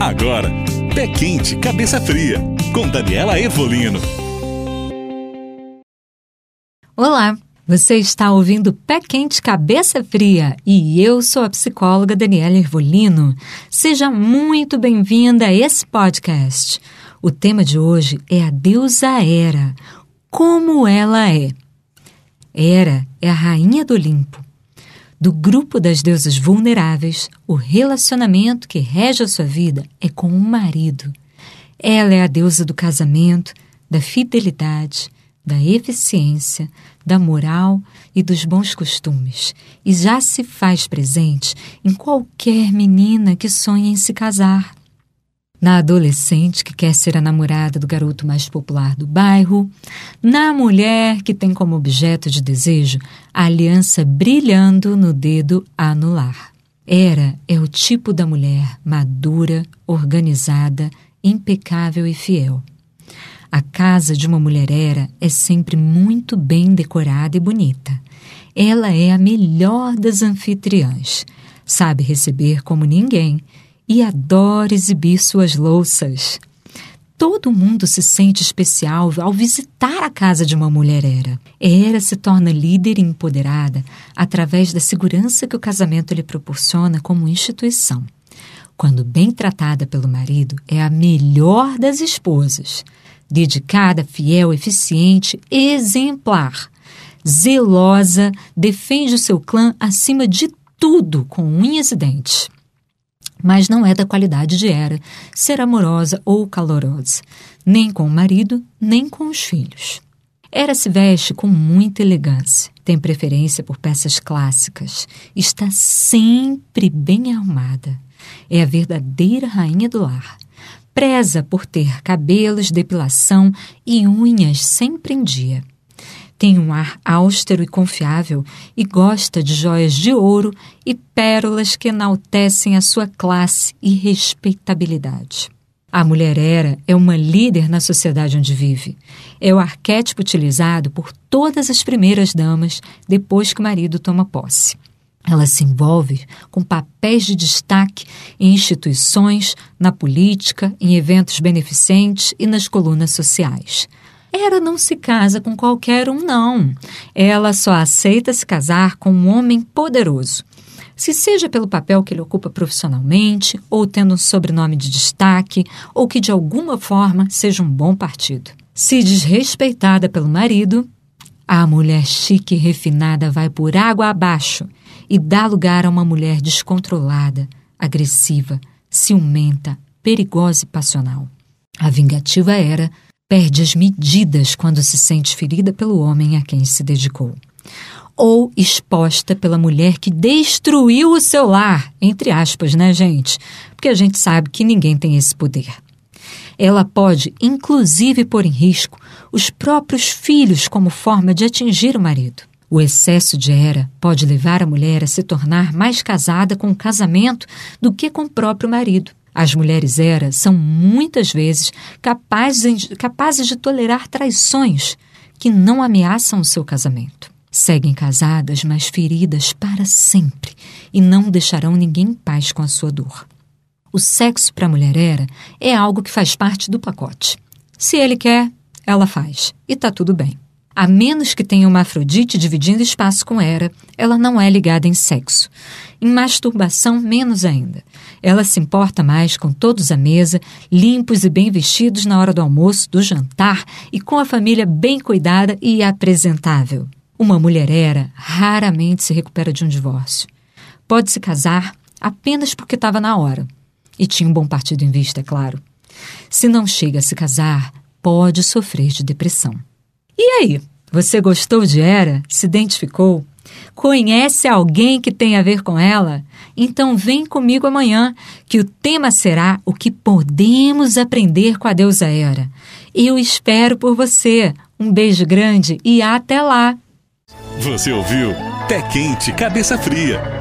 Agora, Pé Quente, Cabeça Fria, com Daniela Evolino. Olá, você está ouvindo Pé Quente, Cabeça Fria e eu sou a psicóloga Daniela Ervolino. Seja muito bem-vinda a esse podcast. O tema de hoje é a deusa Hera, como ela é. Hera é a rainha do Olimpo do grupo das deusas vulneráveis, o relacionamento que rege a sua vida é com o marido. Ela é a deusa do casamento, da fidelidade, da eficiência, da moral e dos bons costumes, e já se faz presente em qualquer menina que sonha em se casar na adolescente que quer ser a namorada do garoto mais popular do bairro, na mulher que tem como objeto de desejo a aliança brilhando no dedo anular. Era é o tipo da mulher madura, organizada, impecável e fiel. A casa de uma mulher era é sempre muito bem decorada e bonita. Ela é a melhor das anfitriãs. Sabe receber como ninguém e adora exibir suas louças. Todo mundo se sente especial ao visitar a casa de uma mulher era. Era se torna líder e empoderada através da segurança que o casamento lhe proporciona como instituição. Quando bem tratada pelo marido, é a melhor das esposas. Dedicada, fiel, eficiente, exemplar. Zelosa, defende o seu clã acima de tudo com unhas e dentes mas não é da qualidade de Era ser amorosa ou calorosa, nem com o marido, nem com os filhos. Era se veste com muita elegância, tem preferência por peças clássicas, está sempre bem arrumada. É a verdadeira rainha do lar. Preza por ter cabelos, depilação e unhas sempre em dia tem um ar austero e confiável e gosta de joias de ouro e pérolas que enaltecem a sua classe e respeitabilidade. A mulher era é uma líder na sociedade onde vive. É o arquétipo utilizado por todas as primeiras damas depois que o marido toma posse. Ela se envolve com papéis de destaque em instituições, na política, em eventos beneficentes e nas colunas sociais. Era não se casa com qualquer um, não. Ela só aceita se casar com um homem poderoso. Se seja pelo papel que ele ocupa profissionalmente, ou tendo um sobrenome de destaque, ou que de alguma forma seja um bom partido. Se desrespeitada pelo marido, a mulher chique e refinada vai por água abaixo e dá lugar a uma mulher descontrolada, agressiva, ciumenta, perigosa e passional. A vingativa era perde as medidas quando se sente ferida pelo homem a quem se dedicou. Ou exposta pela mulher que destruiu o seu lar, entre aspas, né, gente? Porque a gente sabe que ninguém tem esse poder. Ela pode, inclusive, pôr em risco os próprios filhos como forma de atingir o marido. O excesso de era pode levar a mulher a se tornar mais casada com o casamento do que com o próprio marido. As mulheres era são muitas vezes capazes, capazes de tolerar traições que não ameaçam o seu casamento. Seguem casadas, mas feridas para sempre e não deixarão ninguém em paz com a sua dor. O sexo para a mulher era é algo que faz parte do pacote. Se ele quer, ela faz e tá tudo bem. A menos que tenha uma Afrodite dividindo espaço com Hera, ela não é ligada em sexo. Em masturbação, menos ainda. Ela se importa mais com todos à mesa, limpos e bem vestidos na hora do almoço, do jantar e com a família bem cuidada e apresentável. Uma mulher Hera raramente se recupera de um divórcio. Pode se casar apenas porque estava na hora. E tinha um bom partido em vista, é claro. Se não chega a se casar, pode sofrer de depressão. E aí, você gostou de Era? Se identificou? Conhece alguém que tem a ver com ela? Então vem comigo amanhã, que o tema será o que podemos aprender com a deusa Era. Eu espero por você. Um beijo grande e até lá. Você ouviu Pé Quente, Cabeça Fria